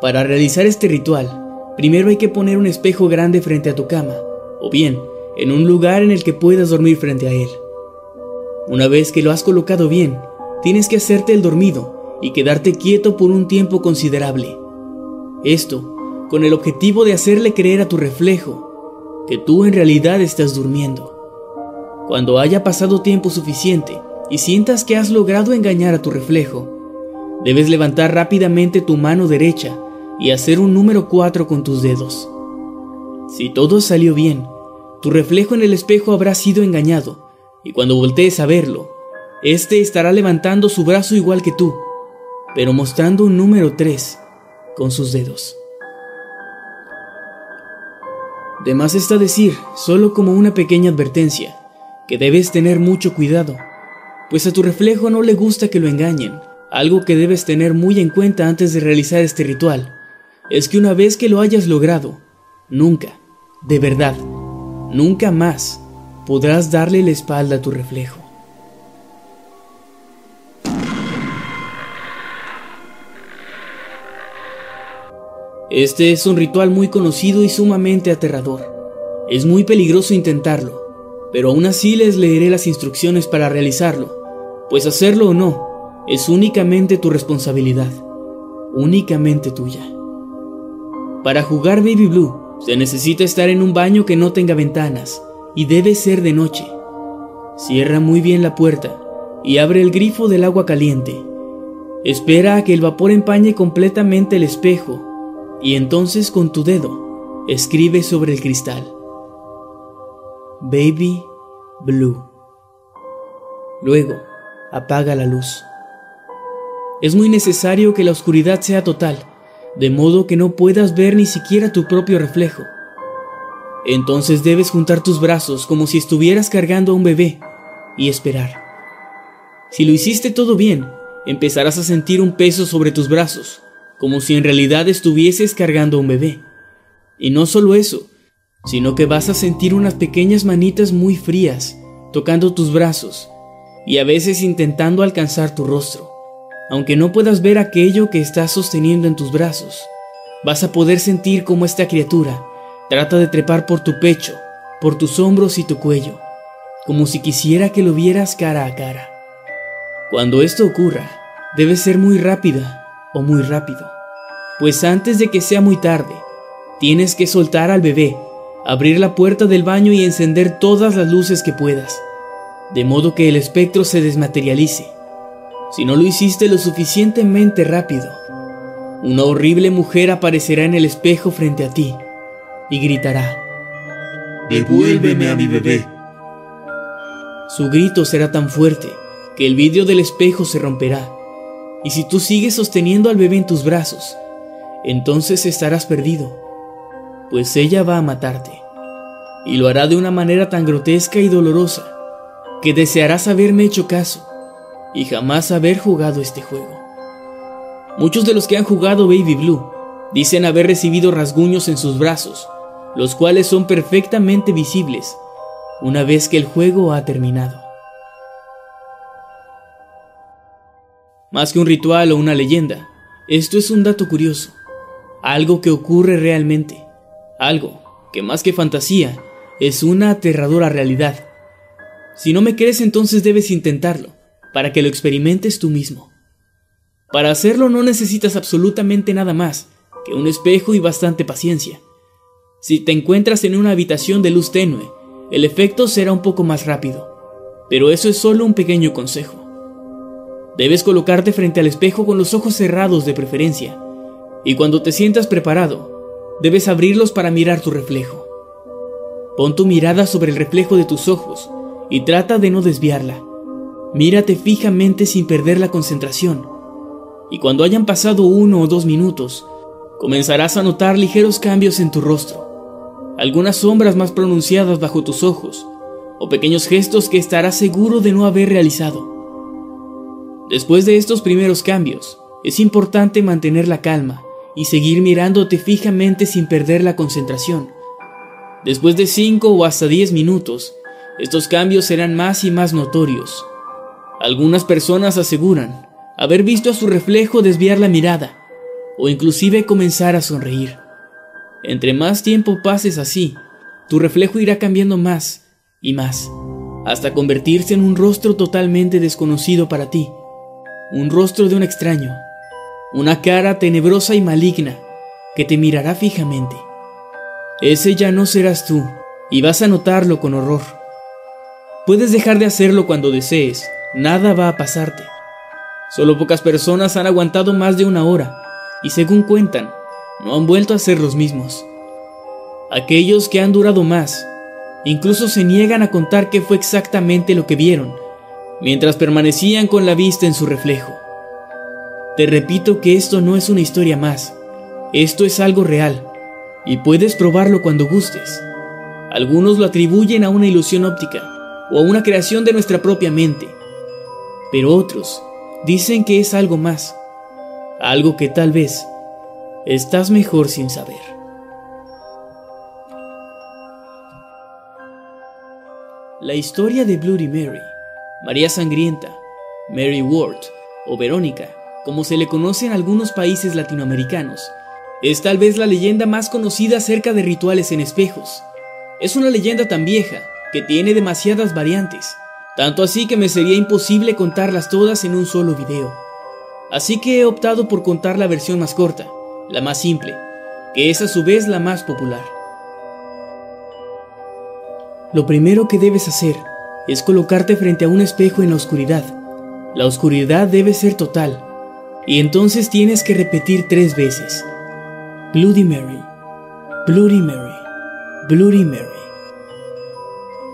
Para realizar este ritual, primero hay que poner un espejo grande frente a tu cama, o bien, en un lugar en el que puedas dormir frente a él. Una vez que lo has colocado bien, tienes que hacerte el dormido y quedarte quieto por un tiempo considerable. Esto con el objetivo de hacerle creer a tu reflejo que tú en realidad estás durmiendo. Cuando haya pasado tiempo suficiente y sientas que has logrado engañar a tu reflejo, debes levantar rápidamente tu mano derecha y hacer un número 4 con tus dedos. Si todo salió bien, tu reflejo en el espejo habrá sido engañado, y cuando voltees a verlo, este estará levantando su brazo igual que tú, pero mostrando un número 3 con sus dedos. De más está decir, solo como una pequeña advertencia, que debes tener mucho cuidado, pues a tu reflejo no le gusta que lo engañen. Algo que debes tener muy en cuenta antes de realizar este ritual es que una vez que lo hayas logrado, nunca, de verdad, nunca más podrás darle la espalda a tu reflejo. Este es un ritual muy conocido y sumamente aterrador. Es muy peligroso intentarlo, pero aún así les leeré las instrucciones para realizarlo, pues hacerlo o no es únicamente tu responsabilidad, únicamente tuya. Para jugar Baby Blue se necesita estar en un baño que no tenga ventanas y debe ser de noche. Cierra muy bien la puerta y abre el grifo del agua caliente. Espera a que el vapor empañe completamente el espejo y entonces con tu dedo escribe sobre el cristal. Baby Blue. Luego, apaga la luz. Es muy necesario que la oscuridad sea total, de modo que no puedas ver ni siquiera tu propio reflejo. Entonces debes juntar tus brazos como si estuvieras cargando a un bebé y esperar. Si lo hiciste todo bien, empezarás a sentir un peso sobre tus brazos, como si en realidad estuvieses cargando a un bebé. Y no solo eso, sino que vas a sentir unas pequeñas manitas muy frías tocando tus brazos y a veces intentando alcanzar tu rostro. Aunque no puedas ver aquello que estás sosteniendo en tus brazos, vas a poder sentir cómo esta criatura trata de trepar por tu pecho, por tus hombros y tu cuello, como si quisiera que lo vieras cara a cara. Cuando esto ocurra, debes ser muy rápida o muy rápido, pues antes de que sea muy tarde, tienes que soltar al bebé abrir la puerta del baño y encender todas las luces que puedas, de modo que el espectro se desmaterialice. Si no lo hiciste lo suficientemente rápido, una horrible mujer aparecerá en el espejo frente a ti y gritará, Devuélveme a mi bebé. Su grito será tan fuerte que el vidrio del espejo se romperá, y si tú sigues sosteniendo al bebé en tus brazos, entonces estarás perdido pues ella va a matarte. Y lo hará de una manera tan grotesca y dolorosa que desearás haberme hecho caso y jamás haber jugado este juego. Muchos de los que han jugado Baby Blue dicen haber recibido rasguños en sus brazos, los cuales son perfectamente visibles una vez que el juego ha terminado. Más que un ritual o una leyenda, esto es un dato curioso algo que ocurre realmente, algo que más que fantasía es una aterradora realidad. Si no me crees entonces debes intentarlo, para que lo experimentes tú mismo. Para hacerlo no necesitas absolutamente nada más que un espejo y bastante paciencia. Si te encuentras en una habitación de luz tenue, el efecto será un poco más rápido, pero eso es solo un pequeño consejo. Debes colocarte frente al espejo con los ojos cerrados de preferencia, y cuando te sientas preparado, debes abrirlos para mirar tu reflejo. Pon tu mirada sobre el reflejo de tus ojos y trata de no desviarla. Mírate fijamente sin perder la concentración, y cuando hayan pasado uno o dos minutos, comenzarás a notar ligeros cambios en tu rostro, algunas sombras más pronunciadas bajo tus ojos, o pequeños gestos que estarás seguro de no haber realizado. Después de estos primeros cambios, es importante mantener la calma y seguir mirándote fijamente sin perder la concentración. Después de 5 o hasta 10 minutos, estos cambios serán más y más notorios. Algunas personas aseguran haber visto a su reflejo desviar la mirada o inclusive comenzar a sonreír. Entre más tiempo pases así, tu reflejo irá cambiando más y más, hasta convertirse en un rostro totalmente desconocido para ti un rostro de un extraño, una cara tenebrosa y maligna que te mirará fijamente. Ese ya no serás tú y vas a notarlo con horror. Puedes dejar de hacerlo cuando desees, nada va a pasarte. Solo pocas personas han aguantado más de una hora y según cuentan, no han vuelto a ser los mismos. Aquellos que han durado más, incluso se niegan a contar qué fue exactamente lo que vieron mientras permanecían con la vista en su reflejo. Te repito que esto no es una historia más, esto es algo real, y puedes probarlo cuando gustes. Algunos lo atribuyen a una ilusión óptica o a una creación de nuestra propia mente, pero otros dicen que es algo más, algo que tal vez estás mejor sin saber. La historia de Bloody Mary María Sangrienta, Mary Ward o Verónica, como se le conoce en algunos países latinoamericanos, es tal vez la leyenda más conocida acerca de rituales en espejos. Es una leyenda tan vieja que tiene demasiadas variantes, tanto así que me sería imposible contarlas todas en un solo video. Así que he optado por contar la versión más corta, la más simple, que es a su vez la más popular. Lo primero que debes hacer es colocarte frente a un espejo en la oscuridad. La oscuridad debe ser total. Y entonces tienes que repetir tres veces. Bloody Mary, Bloody Mary, Bloody Mary.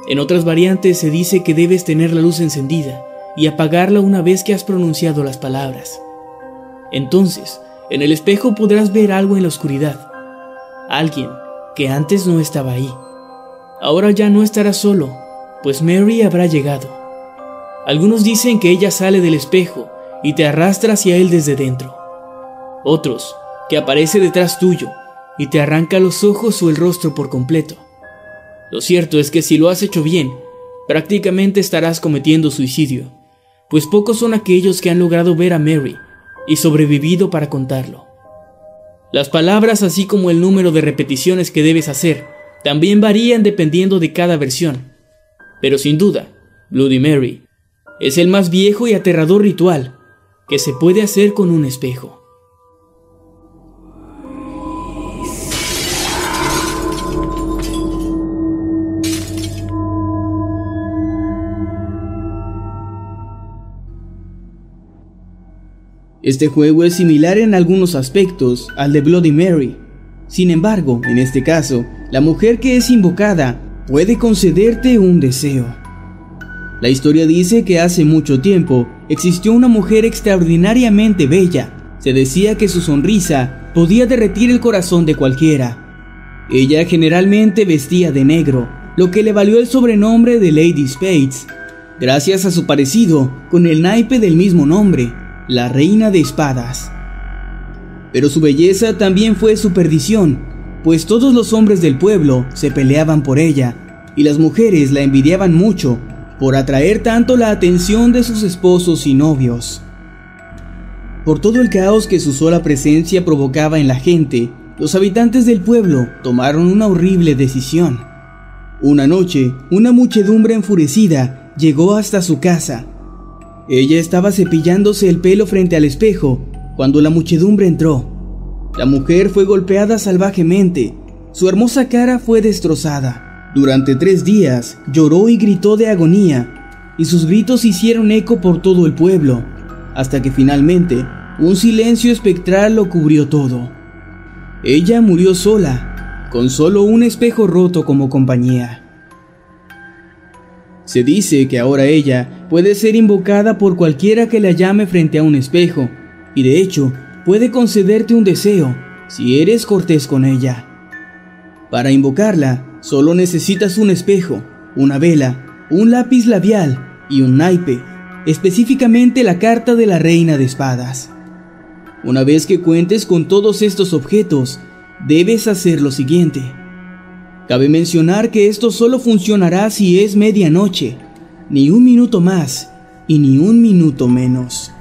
En otras variantes se dice que debes tener la luz encendida y apagarla una vez que has pronunciado las palabras. Entonces, en el espejo podrás ver algo en la oscuridad. Alguien que antes no estaba ahí. Ahora ya no estará solo pues Mary habrá llegado. Algunos dicen que ella sale del espejo y te arrastra hacia él desde dentro. Otros, que aparece detrás tuyo y te arranca los ojos o el rostro por completo. Lo cierto es que si lo has hecho bien, prácticamente estarás cometiendo suicidio, pues pocos son aquellos que han logrado ver a Mary y sobrevivido para contarlo. Las palabras así como el número de repeticiones que debes hacer también varían dependiendo de cada versión, pero sin duda, Bloody Mary es el más viejo y aterrador ritual que se puede hacer con un espejo. Este juego es similar en algunos aspectos al de Bloody Mary. Sin embargo, en este caso, la mujer que es invocada puede concederte un deseo. La historia dice que hace mucho tiempo existió una mujer extraordinariamente bella. Se decía que su sonrisa podía derretir el corazón de cualquiera. Ella generalmente vestía de negro, lo que le valió el sobrenombre de Lady Spades, gracias a su parecido con el naipe del mismo nombre, la Reina de Espadas. Pero su belleza también fue su perdición, pues todos los hombres del pueblo se peleaban por ella, y las mujeres la envidiaban mucho por atraer tanto la atención de sus esposos y novios. Por todo el caos que su sola presencia provocaba en la gente, los habitantes del pueblo tomaron una horrible decisión. Una noche, una muchedumbre enfurecida llegó hasta su casa. Ella estaba cepillándose el pelo frente al espejo cuando la muchedumbre entró. La mujer fue golpeada salvajemente, su hermosa cara fue destrozada. Durante tres días lloró y gritó de agonía, y sus gritos hicieron eco por todo el pueblo, hasta que finalmente un silencio espectral lo cubrió todo. Ella murió sola, con solo un espejo roto como compañía. Se dice que ahora ella puede ser invocada por cualquiera que la llame frente a un espejo, y de hecho puede concederte un deseo si eres cortés con ella. Para invocarla, solo necesitas un espejo, una vela, un lápiz labial y un naipe, específicamente la carta de la reina de espadas. Una vez que cuentes con todos estos objetos, debes hacer lo siguiente. Cabe mencionar que esto solo funcionará si es medianoche, ni un minuto más y ni un minuto menos.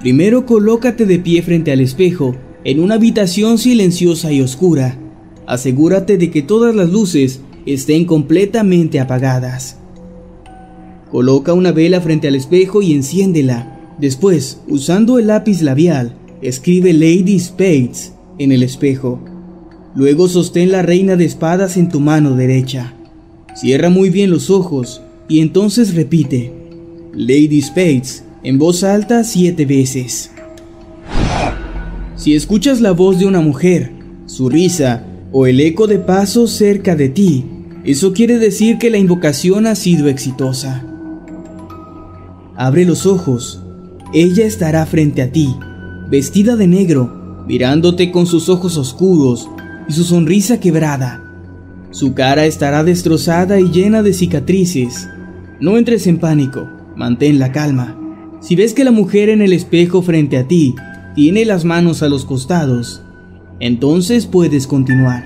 Primero colócate de pie frente al espejo en una habitación silenciosa y oscura. Asegúrate de que todas las luces estén completamente apagadas. Coloca una vela frente al espejo y enciéndela. Después, usando el lápiz labial, escribe Lady Spades en el espejo. Luego sostén la reina de espadas en tu mano derecha. Cierra muy bien los ojos y entonces repite Lady Spades en voz alta siete veces. Si escuchas la voz de una mujer, su risa o el eco de pasos cerca de ti, eso quiere decir que la invocación ha sido exitosa. Abre los ojos ella estará frente a ti, vestida de negro, mirándote con sus ojos oscuros y su sonrisa quebrada. Su cara estará destrozada y llena de cicatrices. No entres en pánico, mantén la calma. Si ves que la mujer en el espejo frente a ti tiene las manos a los costados, entonces puedes continuar.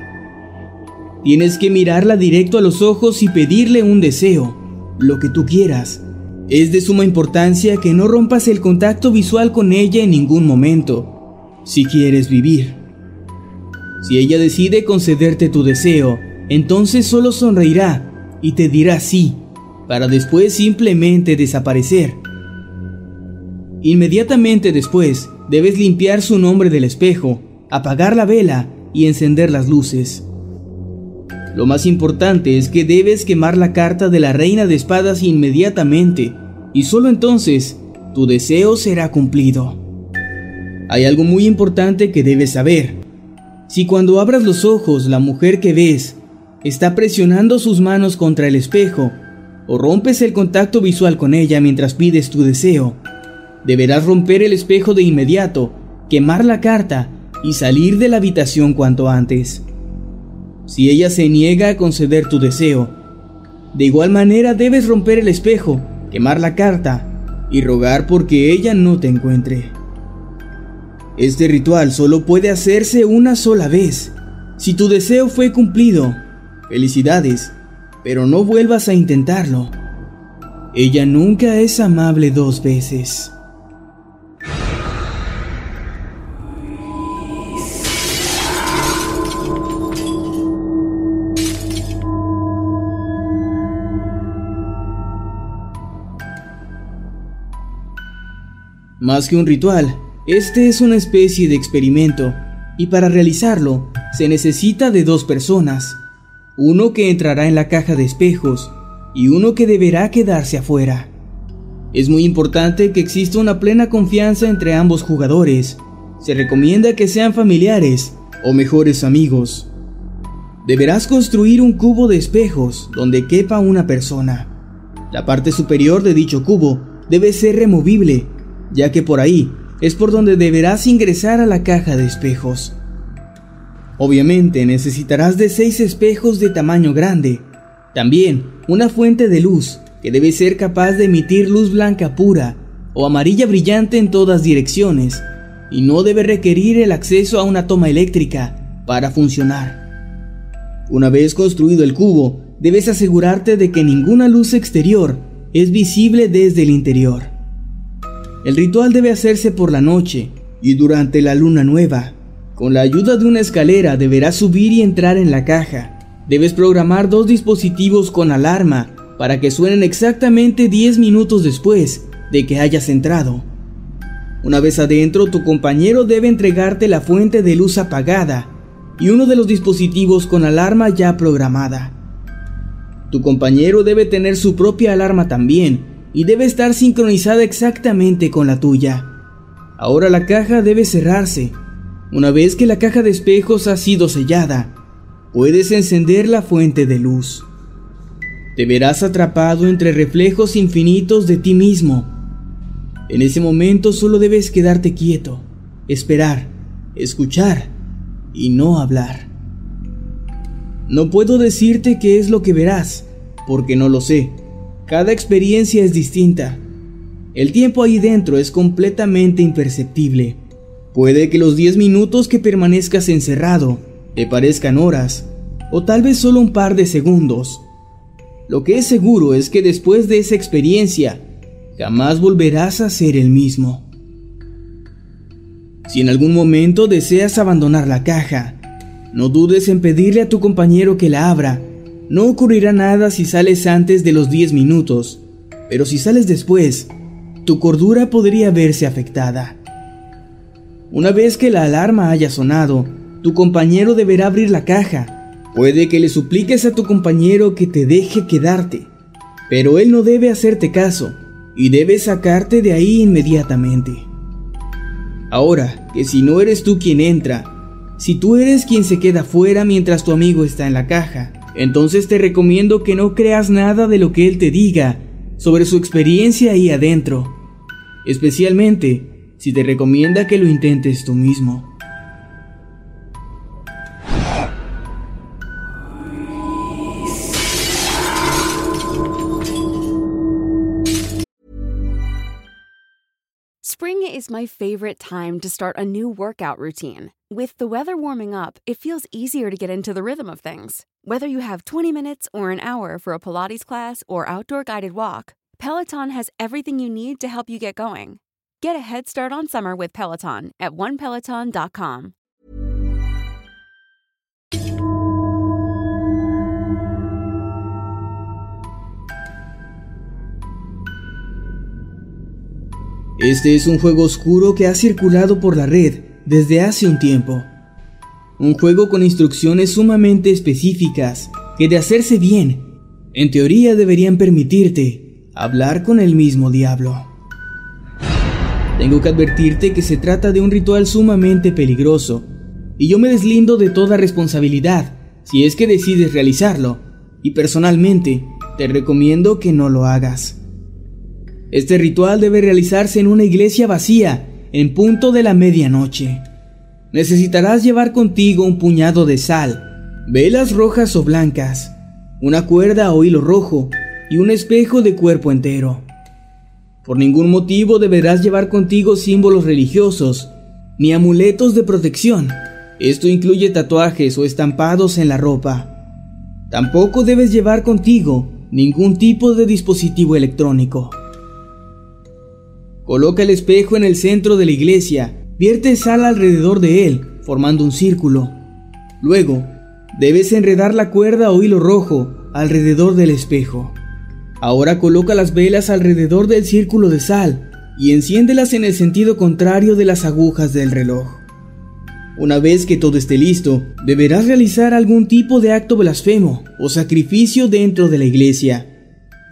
Tienes que mirarla directo a los ojos y pedirle un deseo, lo que tú quieras. Es de suma importancia que no rompas el contacto visual con ella en ningún momento, si quieres vivir. Si ella decide concederte tu deseo, entonces solo sonreirá y te dirá sí, para después simplemente desaparecer. Inmediatamente después, debes limpiar su nombre del espejo, apagar la vela y encender las luces. Lo más importante es que debes quemar la carta de la reina de espadas inmediatamente, y solo entonces tu deseo será cumplido. Hay algo muy importante que debes saber. Si cuando abras los ojos la mujer que ves está presionando sus manos contra el espejo, o rompes el contacto visual con ella mientras pides tu deseo, deberás romper el espejo de inmediato, quemar la carta y salir de la habitación cuanto antes si ella se niega a conceder tu deseo. De igual manera debes romper el espejo, quemar la carta y rogar porque ella no te encuentre. Este ritual solo puede hacerse una sola vez. Si tu deseo fue cumplido, felicidades, pero no vuelvas a intentarlo. Ella nunca es amable dos veces. Más que un ritual, este es una especie de experimento, y para realizarlo se necesita de dos personas, uno que entrará en la caja de espejos y uno que deberá quedarse afuera. Es muy importante que exista una plena confianza entre ambos jugadores. Se recomienda que sean familiares o mejores amigos. Deberás construir un cubo de espejos donde quepa una persona. La parte superior de dicho cubo debe ser removible ya que por ahí es por donde deberás ingresar a la caja de espejos. Obviamente necesitarás de seis espejos de tamaño grande, también una fuente de luz que debe ser capaz de emitir luz blanca pura o amarilla brillante en todas direcciones y no debe requerir el acceso a una toma eléctrica para funcionar. Una vez construido el cubo, debes asegurarte de que ninguna luz exterior es visible desde el interior. El ritual debe hacerse por la noche y durante la luna nueva. Con la ayuda de una escalera deberás subir y entrar en la caja. Debes programar dos dispositivos con alarma para que suenen exactamente 10 minutos después de que hayas entrado. Una vez adentro, tu compañero debe entregarte la fuente de luz apagada y uno de los dispositivos con alarma ya programada. Tu compañero debe tener su propia alarma también y debe estar sincronizada exactamente con la tuya. Ahora la caja debe cerrarse una vez que la caja de espejos ha sido sellada, puedes encender la fuente de luz. Te verás atrapado entre reflejos infinitos de ti mismo. En ese momento solo debes quedarte quieto, esperar, escuchar y no hablar. No puedo decirte qué es lo que verás, porque no lo sé. Cada experiencia es distinta. El tiempo ahí dentro es completamente imperceptible. Puede que los 10 minutos que permanezcas encerrado te parezcan horas, o tal vez solo un par de segundos. Lo que es seguro es que después de esa experiencia, jamás volverás a ser el mismo. Si en algún momento deseas abandonar la caja, no dudes en pedirle a tu compañero que la abra. No ocurrirá nada si sales antes de los 10 minutos, pero si sales después, tu cordura podría verse afectada. Una vez que la alarma haya sonado, tu compañero deberá abrir la caja. Puede que le supliques a tu compañero que te deje quedarte, pero él no debe hacerte caso y debe sacarte de ahí inmediatamente. Ahora, que si no eres tú quien entra, si tú eres quien se queda fuera mientras tu amigo está en la caja, entonces te recomiendo que no creas nada de lo que él te diga sobre su experiencia ahí adentro, especialmente si te recomienda que lo intentes tú mismo. Spring is my favorite time to start a new workout routine. With the weather warming up, it feels easier to get into the rhythm of things. Whether you have 20 minutes or an hour for a Pilates class or outdoor guided walk, Peloton has everything you need to help you get going. Get a head start on summer with Peloton at onepeloton.com. Este es un juego oscuro que ha circulado por la red desde hace un tiempo. Un juego con instrucciones sumamente específicas que de hacerse bien, en teoría deberían permitirte hablar con el mismo diablo. Tengo que advertirte que se trata de un ritual sumamente peligroso, y yo me deslindo de toda responsabilidad si es que decides realizarlo, y personalmente te recomiendo que no lo hagas. Este ritual debe realizarse en una iglesia vacía, en punto de la medianoche. Necesitarás llevar contigo un puñado de sal, velas rojas o blancas, una cuerda o hilo rojo y un espejo de cuerpo entero. Por ningún motivo deberás llevar contigo símbolos religiosos ni amuletos de protección. Esto incluye tatuajes o estampados en la ropa. Tampoco debes llevar contigo ningún tipo de dispositivo electrónico. Coloca el espejo en el centro de la iglesia, vierte sal alrededor de él, formando un círculo. Luego, debes enredar la cuerda o hilo rojo alrededor del espejo. Ahora coloca las velas alrededor del círculo de sal y enciéndelas en el sentido contrario de las agujas del reloj. Una vez que todo esté listo, deberás realizar algún tipo de acto blasfemo o sacrificio dentro de la iglesia.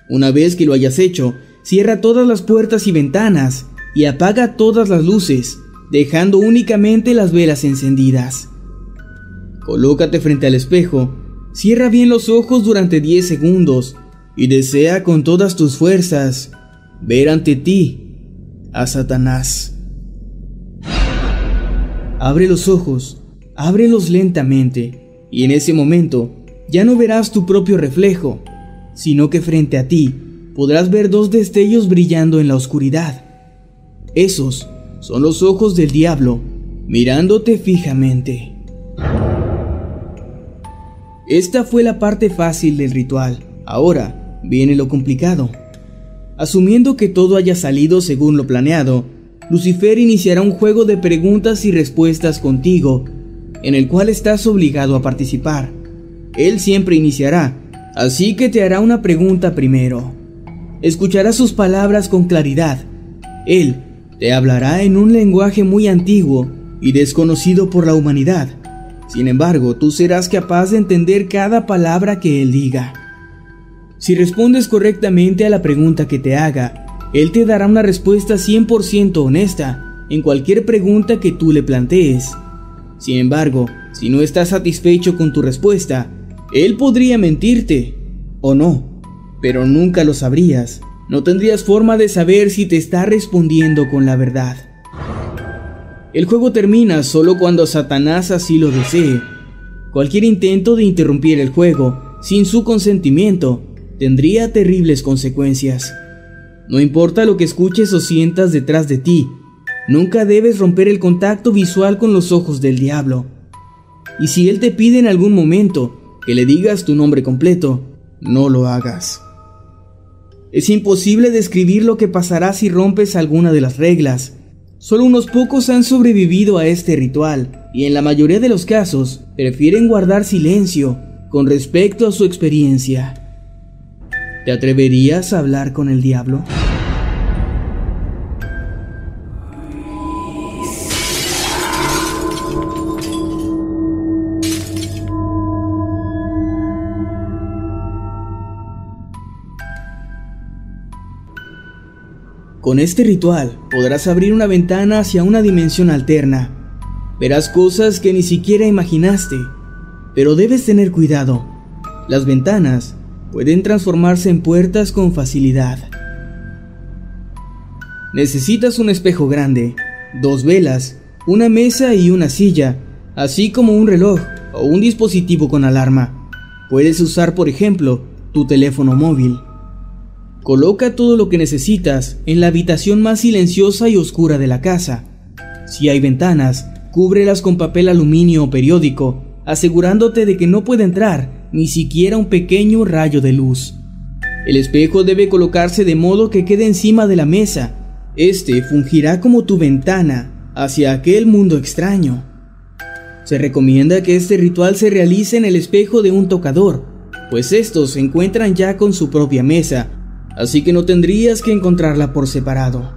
Una vez que lo hayas hecho, cierra todas las puertas y ventanas y apaga todas las luces, dejando únicamente las velas encendidas. Colócate frente al espejo, cierra bien los ojos durante 10 segundos y desea con todas tus fuerzas ver ante ti a Satanás. Abre los ojos, ábrelos lentamente, y en ese momento ya no verás tu propio reflejo, sino que frente a ti podrás ver dos destellos brillando en la oscuridad. Esos son los ojos del diablo mirándote fijamente. Esta fue la parte fácil del ritual. Ahora, viene lo complicado. Asumiendo que todo haya salido según lo planeado, Lucifer iniciará un juego de preguntas y respuestas contigo, en el cual estás obligado a participar. Él siempre iniciará, así que te hará una pregunta primero. Escucharás sus palabras con claridad. Él te hablará en un lenguaje muy antiguo y desconocido por la humanidad. Sin embargo, tú serás capaz de entender cada palabra que Él diga. Si respondes correctamente a la pregunta que te haga, Él te dará una respuesta 100% honesta en cualquier pregunta que tú le plantees. Sin embargo, si no estás satisfecho con tu respuesta, Él podría mentirte o no, pero nunca lo sabrías. No tendrías forma de saber si te está respondiendo con la verdad. El juego termina solo cuando Satanás así lo desee. Cualquier intento de interrumpir el juego sin su consentimiento tendría terribles consecuencias. No importa lo que escuches o sientas detrás de ti, nunca debes romper el contacto visual con los ojos del diablo. Y si él te pide en algún momento que le digas tu nombre completo, no lo hagas. Es imposible describir lo que pasará si rompes alguna de las reglas. Solo unos pocos han sobrevivido a este ritual y en la mayoría de los casos prefieren guardar silencio con respecto a su experiencia. ¿Te atreverías a hablar con el diablo? Con este ritual podrás abrir una ventana hacia una dimensión alterna. Verás cosas que ni siquiera imaginaste, pero debes tener cuidado. Las ventanas pueden transformarse en puertas con facilidad. Necesitas un espejo grande, dos velas, una mesa y una silla, así como un reloj o un dispositivo con alarma. Puedes usar, por ejemplo, tu teléfono móvil. Coloca todo lo que necesitas en la habitación más silenciosa y oscura de la casa. Si hay ventanas, cúbrelas con papel aluminio o periódico, asegurándote de que no puede entrar ni siquiera un pequeño rayo de luz. El espejo debe colocarse de modo que quede encima de la mesa. Este fungirá como tu ventana hacia aquel mundo extraño. Se recomienda que este ritual se realice en el espejo de un tocador, pues estos se encuentran ya con su propia mesa, así que no tendrías que encontrarla por separado.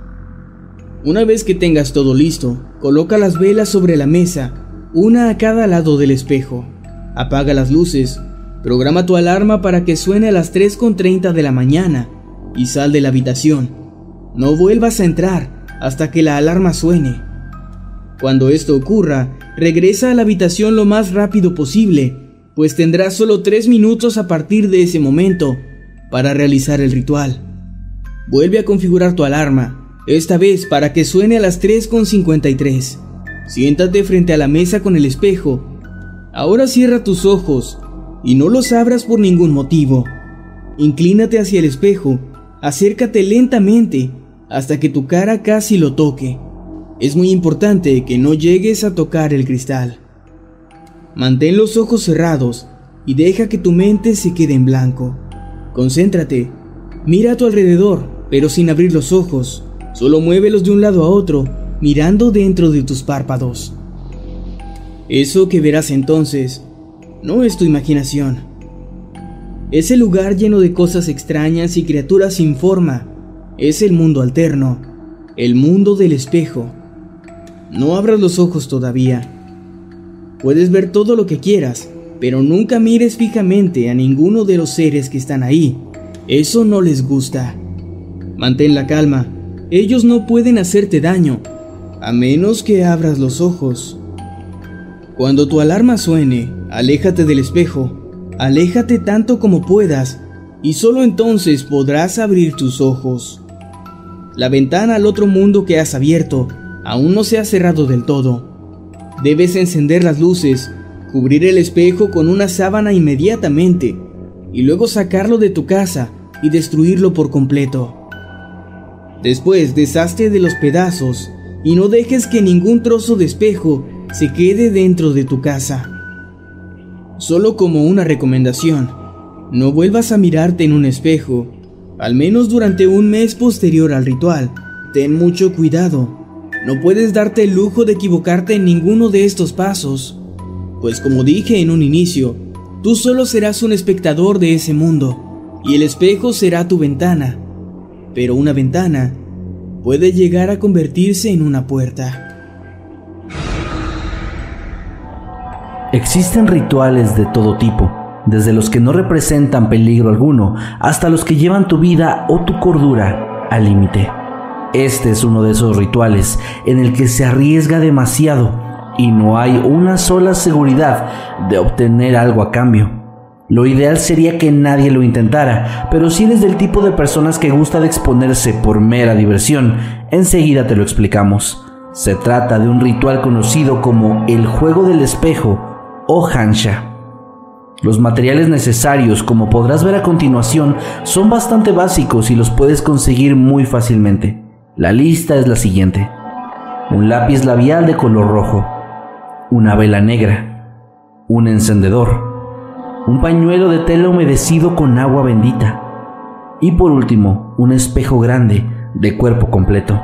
Una vez que tengas todo listo, coloca las velas sobre la mesa, una a cada lado del espejo. Apaga las luces Programa tu alarma para que suene a las 3.30 de la mañana y sal de la habitación. No vuelvas a entrar hasta que la alarma suene. Cuando esto ocurra, regresa a la habitación lo más rápido posible, pues tendrás solo 3 minutos a partir de ese momento para realizar el ritual. Vuelve a configurar tu alarma, esta vez para que suene a las 3.53. Siéntate frente a la mesa con el espejo. Ahora cierra tus ojos y no los abras por ningún motivo. Inclínate hacia el espejo, acércate lentamente hasta que tu cara casi lo toque. Es muy importante que no llegues a tocar el cristal. Mantén los ojos cerrados y deja que tu mente se quede en blanco. Concéntrate, mira a tu alrededor, pero sin abrir los ojos. Solo muévelos de un lado a otro, mirando dentro de tus párpados. Eso que verás entonces no es tu imaginación. Ese lugar lleno de cosas extrañas y criaturas sin forma es el mundo alterno, el mundo del espejo. No abras los ojos todavía. Puedes ver todo lo que quieras, pero nunca mires fijamente a ninguno de los seres que están ahí. Eso no les gusta. Mantén la calma. Ellos no pueden hacerte daño, a menos que abras los ojos. Cuando tu alarma suene, aléjate del espejo, aléjate tanto como puedas, y solo entonces podrás abrir tus ojos. La ventana al otro mundo que has abierto aún no se ha cerrado del todo. Debes encender las luces, cubrir el espejo con una sábana inmediatamente, y luego sacarlo de tu casa y destruirlo por completo. Después deshazte de los pedazos y no dejes que ningún trozo de espejo se quede dentro de tu casa. Solo como una recomendación, no vuelvas a mirarte en un espejo, al menos durante un mes posterior al ritual. Ten mucho cuidado. no puedes darte el lujo de equivocarte en ninguno de estos pasos, pues como dije en un inicio, tú solo serás un espectador de ese mundo, y el espejo será tu ventana, pero una ventana puede llegar a convertirse en una puerta. Existen rituales de todo tipo, desde los que no representan peligro alguno hasta los que llevan tu vida o tu cordura al límite. Este es uno de esos rituales en el que se arriesga demasiado y no hay una sola seguridad de obtener algo a cambio. Lo ideal sería que nadie lo intentara, pero si eres del tipo de personas que gusta de exponerse por mera diversión, enseguida te lo explicamos. Se trata de un ritual conocido como el juego del espejo o Hansha. Los materiales necesarios, como podrás ver a continuación, son bastante básicos y los puedes conseguir muy fácilmente. La lista es la siguiente. Un lápiz labial de color rojo, una vela negra, un encendedor, un pañuelo de tela humedecido con agua bendita y por último un espejo grande de cuerpo completo.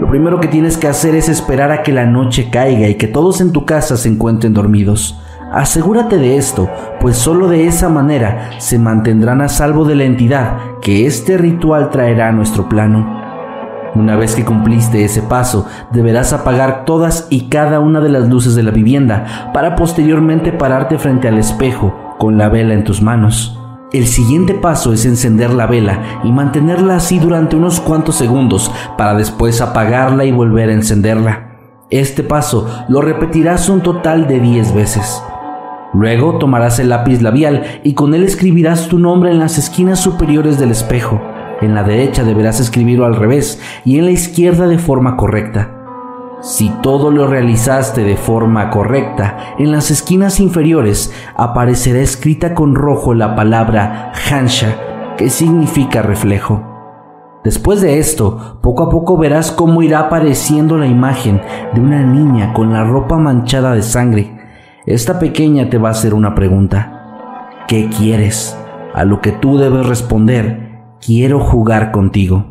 Lo primero que tienes que hacer es esperar a que la noche caiga y que todos en tu casa se encuentren dormidos. Asegúrate de esto, pues solo de esa manera se mantendrán a salvo de la entidad que este ritual traerá a nuestro plano. Una vez que cumpliste ese paso, deberás apagar todas y cada una de las luces de la vivienda para posteriormente pararte frente al espejo con la vela en tus manos. El siguiente paso es encender la vela y mantenerla así durante unos cuantos segundos para después apagarla y volver a encenderla. Este paso lo repetirás un total de 10 veces. Luego tomarás el lápiz labial y con él escribirás tu nombre en las esquinas superiores del espejo. En la derecha deberás escribirlo al revés y en la izquierda de forma correcta. Si todo lo realizaste de forma correcta, en las esquinas inferiores aparecerá escrita con rojo la palabra Hansha, que significa reflejo. Después de esto, poco a poco verás cómo irá apareciendo la imagen de una niña con la ropa manchada de sangre. Esta pequeña te va a hacer una pregunta. ¿Qué quieres? A lo que tú debes responder quiero jugar contigo.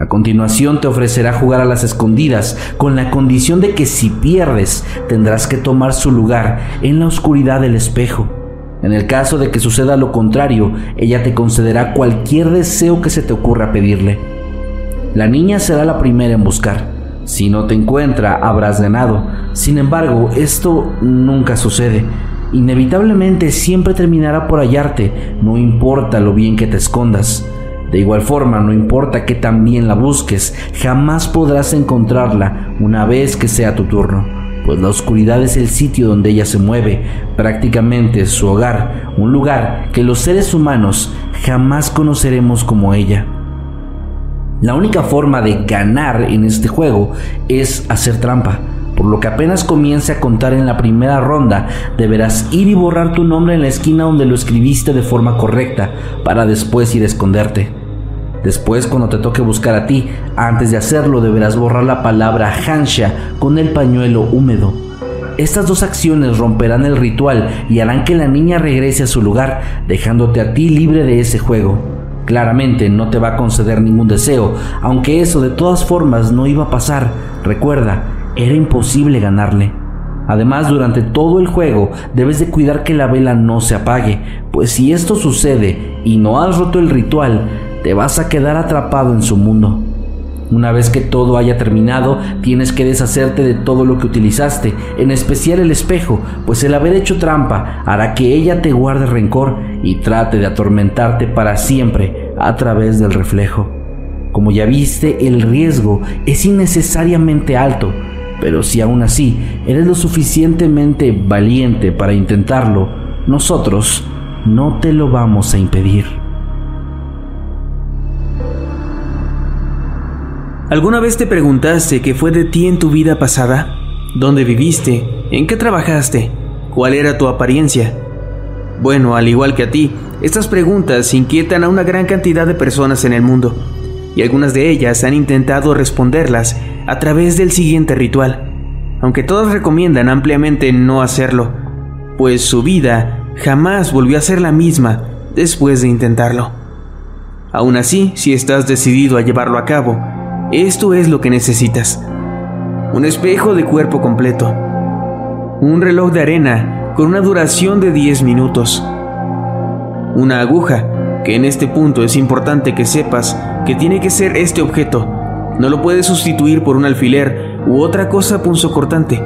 A continuación te ofrecerá jugar a las escondidas con la condición de que si pierdes tendrás que tomar su lugar en la oscuridad del espejo. En el caso de que suceda lo contrario, ella te concederá cualquier deseo que se te ocurra pedirle. La niña será la primera en buscar. Si no te encuentra, habrás ganado. Sin embargo, esto nunca sucede. Inevitablemente siempre terminará por hallarte, no importa lo bien que te escondas. De igual forma, no importa que también la busques, jamás podrás encontrarla una vez que sea tu turno, pues la oscuridad es el sitio donde ella se mueve, prácticamente su hogar, un lugar que los seres humanos jamás conoceremos como ella. La única forma de ganar en este juego es hacer trampa por lo que apenas comience a contar en la primera ronda, deberás ir y borrar tu nombre en la esquina donde lo escribiste de forma correcta, para después ir a esconderte. Después, cuando te toque buscar a ti, antes de hacerlo deberás borrar la palabra Hansha con el pañuelo húmedo. Estas dos acciones romperán el ritual y harán que la niña regrese a su lugar, dejándote a ti libre de ese juego. Claramente no te va a conceder ningún deseo, aunque eso de todas formas no iba a pasar. Recuerda, era imposible ganarle. Además, durante todo el juego debes de cuidar que la vela no se apague, pues si esto sucede y no has roto el ritual, te vas a quedar atrapado en su mundo. Una vez que todo haya terminado, tienes que deshacerte de todo lo que utilizaste, en especial el espejo, pues el haber hecho trampa hará que ella te guarde rencor y trate de atormentarte para siempre a través del reflejo. Como ya viste, el riesgo es innecesariamente alto, pero si aún así eres lo suficientemente valiente para intentarlo, nosotros no te lo vamos a impedir. ¿Alguna vez te preguntaste qué fue de ti en tu vida pasada? ¿Dónde viviste? ¿En qué trabajaste? ¿Cuál era tu apariencia? Bueno, al igual que a ti, estas preguntas inquietan a una gran cantidad de personas en el mundo y algunas de ellas han intentado responderlas a través del siguiente ritual, aunque todas recomiendan ampliamente no hacerlo, pues su vida jamás volvió a ser la misma después de intentarlo. Aún así, si estás decidido a llevarlo a cabo, esto es lo que necesitas. un espejo de cuerpo completo, un reloj de arena con una duración de 10 minutos, una aguja, que en este punto es importante que sepas que tiene que ser este objeto, no lo puedes sustituir por un alfiler u otra cosa punzocortante,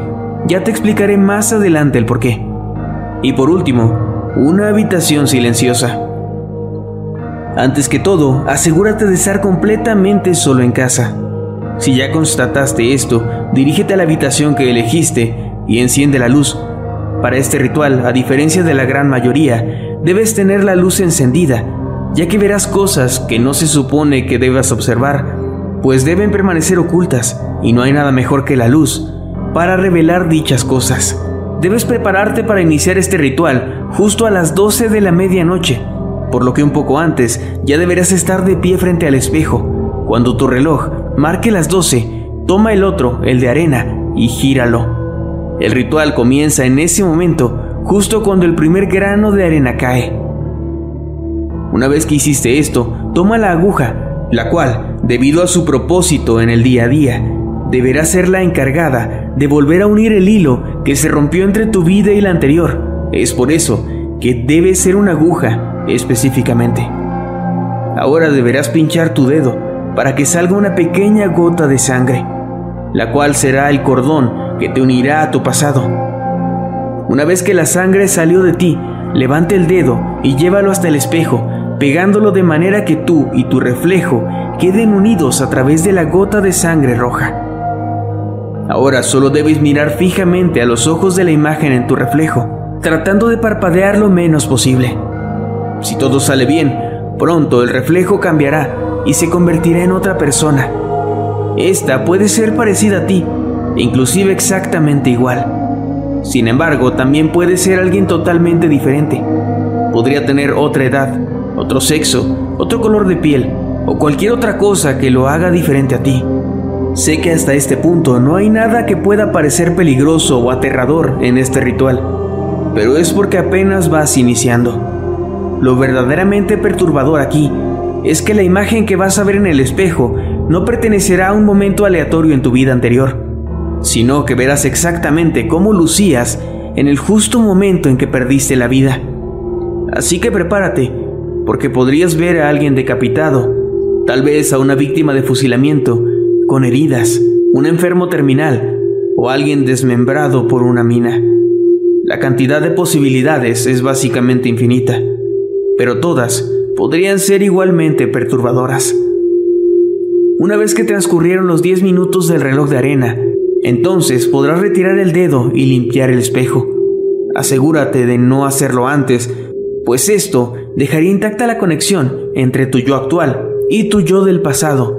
ya te explicaré más adelante el porqué. Y por último, una habitación silenciosa. Antes que todo, asegúrate de estar completamente solo en casa. Si ya constataste esto, dirígete a la habitación que elegiste y enciende la luz. Para este ritual, a diferencia de la gran mayoría, debes tener la luz encendida, ya que verás cosas que no se supone que debas observar, pues deben permanecer ocultas y no hay nada mejor que la luz para revelar dichas cosas. Debes prepararte para iniciar este ritual justo a las 12 de la medianoche, por lo que un poco antes ya deberás estar de pie frente al espejo. Cuando tu reloj marque las 12, toma el otro, el de arena, y gíralo. El ritual comienza en ese momento, justo cuando el primer grano de arena cae. Una vez que hiciste esto, toma la aguja, la cual, debido a su propósito en el día a día, deberá ser la encargada de volver a unir el hilo que se rompió entre tu vida y la anterior. Es por eso que debe ser una aguja específicamente. Ahora deberás pinchar tu dedo para que salga una pequeña gota de sangre, la cual será el cordón que te unirá a tu pasado. Una vez que la sangre salió de ti, levante el dedo y llévalo hasta el espejo, pegándolo de manera que tú y tu reflejo queden unidos a través de la gota de sangre roja. Ahora solo debes mirar fijamente a los ojos de la imagen en tu reflejo, tratando de parpadear lo menos posible. Si todo sale bien, pronto el reflejo cambiará y se convertirá en otra persona. Esta puede ser parecida a ti, inclusive exactamente igual. Sin embargo, también puede ser alguien totalmente diferente. Podría tener otra edad, otro sexo, otro color de piel o cualquier otra cosa que lo haga diferente a ti. Sé que hasta este punto no hay nada que pueda parecer peligroso o aterrador en este ritual, pero es porque apenas vas iniciando. Lo verdaderamente perturbador aquí es que la imagen que vas a ver en el espejo no pertenecerá a un momento aleatorio en tu vida anterior, sino que verás exactamente cómo lucías en el justo momento en que perdiste la vida. Así que prepárate, porque podrías ver a alguien decapitado, tal vez a una víctima de fusilamiento, con heridas, un enfermo terminal o alguien desmembrado por una mina. La cantidad de posibilidades es básicamente infinita, pero todas podrían ser igualmente perturbadoras. Una vez que transcurrieron los 10 minutos del reloj de arena, entonces podrás retirar el dedo y limpiar el espejo. Asegúrate de no hacerlo antes, pues esto dejaría intacta la conexión entre tu yo actual y tu yo del pasado,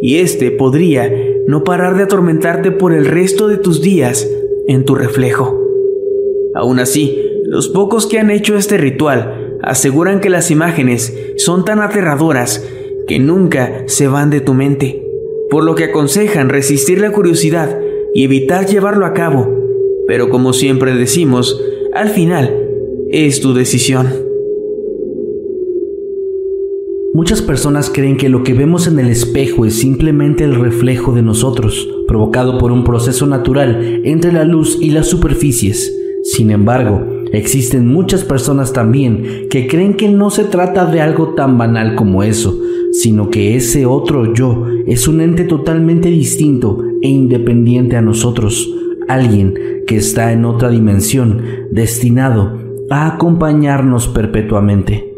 y este podría no parar de atormentarte por el resto de tus días en tu reflejo. Aún así, los pocos que han hecho este ritual aseguran que las imágenes son tan aterradoras que nunca se van de tu mente, por lo que aconsejan resistir la curiosidad y evitar llevarlo a cabo, pero como siempre decimos, al final es tu decisión. Muchas personas creen que lo que vemos en el espejo es simplemente el reflejo de nosotros, provocado por un proceso natural entre la luz y las superficies. Sin embargo, existen muchas personas también que creen que no se trata de algo tan banal como eso, sino que ese otro yo es un ente totalmente distinto e independiente a nosotros, alguien que está en otra dimensión, destinado a acompañarnos perpetuamente.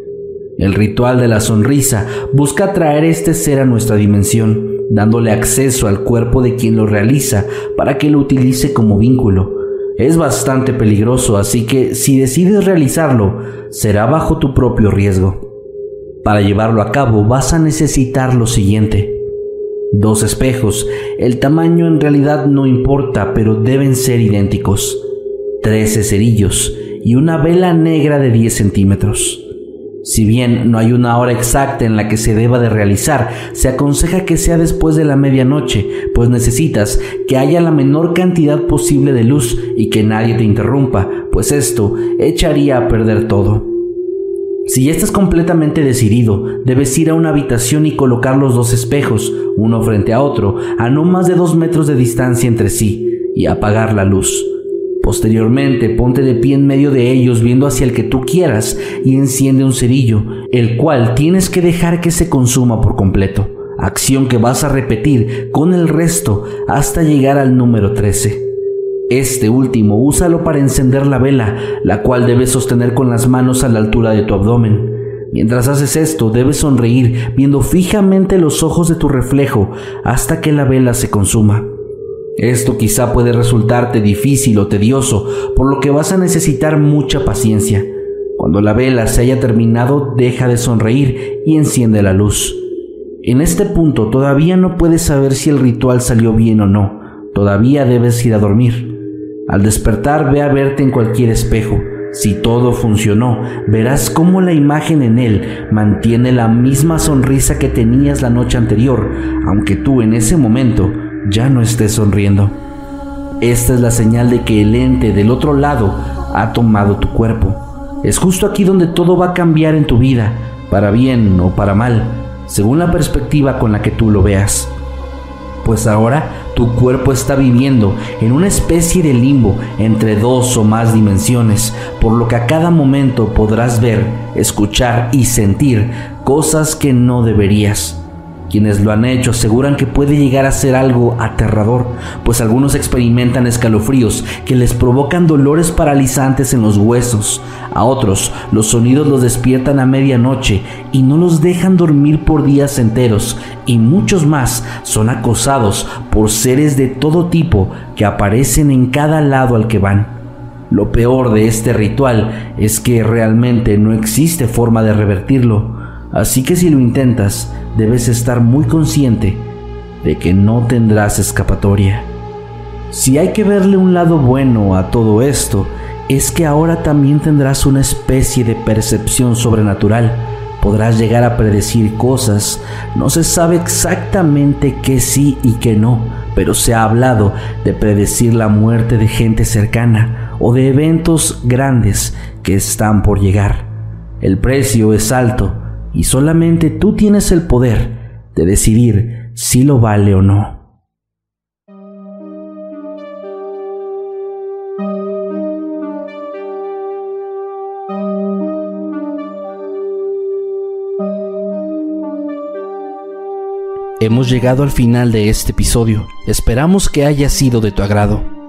El ritual de la sonrisa busca traer este ser a nuestra dimensión, dándole acceso al cuerpo de quien lo realiza para que lo utilice como vínculo. Es bastante peligroso, así que si decides realizarlo, será bajo tu propio riesgo. Para llevarlo a cabo vas a necesitar lo siguiente. Dos espejos, el tamaño en realidad no importa, pero deben ser idénticos. Trece cerillos y una vela negra de 10 centímetros. Si bien no hay una hora exacta en la que se deba de realizar, se aconseja que sea después de la medianoche, pues necesitas que haya la menor cantidad posible de luz y que nadie te interrumpa, pues esto echaría a perder todo. Si estás completamente decidido, debes ir a una habitación y colocar los dos espejos, uno frente a otro, a no más de dos metros de distancia entre sí, y apagar la luz. Posteriormente, ponte de pie en medio de ellos viendo hacia el que tú quieras y enciende un cerillo, el cual tienes que dejar que se consuma por completo, acción que vas a repetir con el resto hasta llegar al número 13. Este último úsalo para encender la vela, la cual debes sostener con las manos a la altura de tu abdomen. Mientras haces esto, debes sonreír viendo fijamente los ojos de tu reflejo hasta que la vela se consuma. Esto quizá puede resultarte difícil o tedioso, por lo que vas a necesitar mucha paciencia. Cuando la vela se haya terminado, deja de sonreír y enciende la luz. En este punto todavía no puedes saber si el ritual salió bien o no. Todavía debes ir a dormir. Al despertar, ve a verte en cualquier espejo. Si todo funcionó, verás cómo la imagen en él mantiene la misma sonrisa que tenías la noche anterior, aunque tú en ese momento ya no estés sonriendo. Esta es la señal de que el ente del otro lado ha tomado tu cuerpo. Es justo aquí donde todo va a cambiar en tu vida, para bien o para mal, según la perspectiva con la que tú lo veas. Pues ahora tu cuerpo está viviendo en una especie de limbo entre dos o más dimensiones, por lo que a cada momento podrás ver, escuchar y sentir cosas que no deberías. Quienes lo han hecho aseguran que puede llegar a ser algo aterrador, pues algunos experimentan escalofríos que les provocan dolores paralizantes en los huesos. A otros, los sonidos los despiertan a medianoche y no los dejan dormir por días enteros. Y muchos más son acosados por seres de todo tipo que aparecen en cada lado al que van. Lo peor de este ritual es que realmente no existe forma de revertirlo. Así que si lo intentas, debes estar muy consciente de que no tendrás escapatoria. Si hay que verle un lado bueno a todo esto, es que ahora también tendrás una especie de percepción sobrenatural. Podrás llegar a predecir cosas, no se sabe exactamente qué sí y qué no, pero se ha hablado de predecir la muerte de gente cercana o de eventos grandes que están por llegar. El precio es alto, y solamente tú tienes el poder de decidir si lo vale o no. Hemos llegado al final de este episodio. Esperamos que haya sido de tu agrado.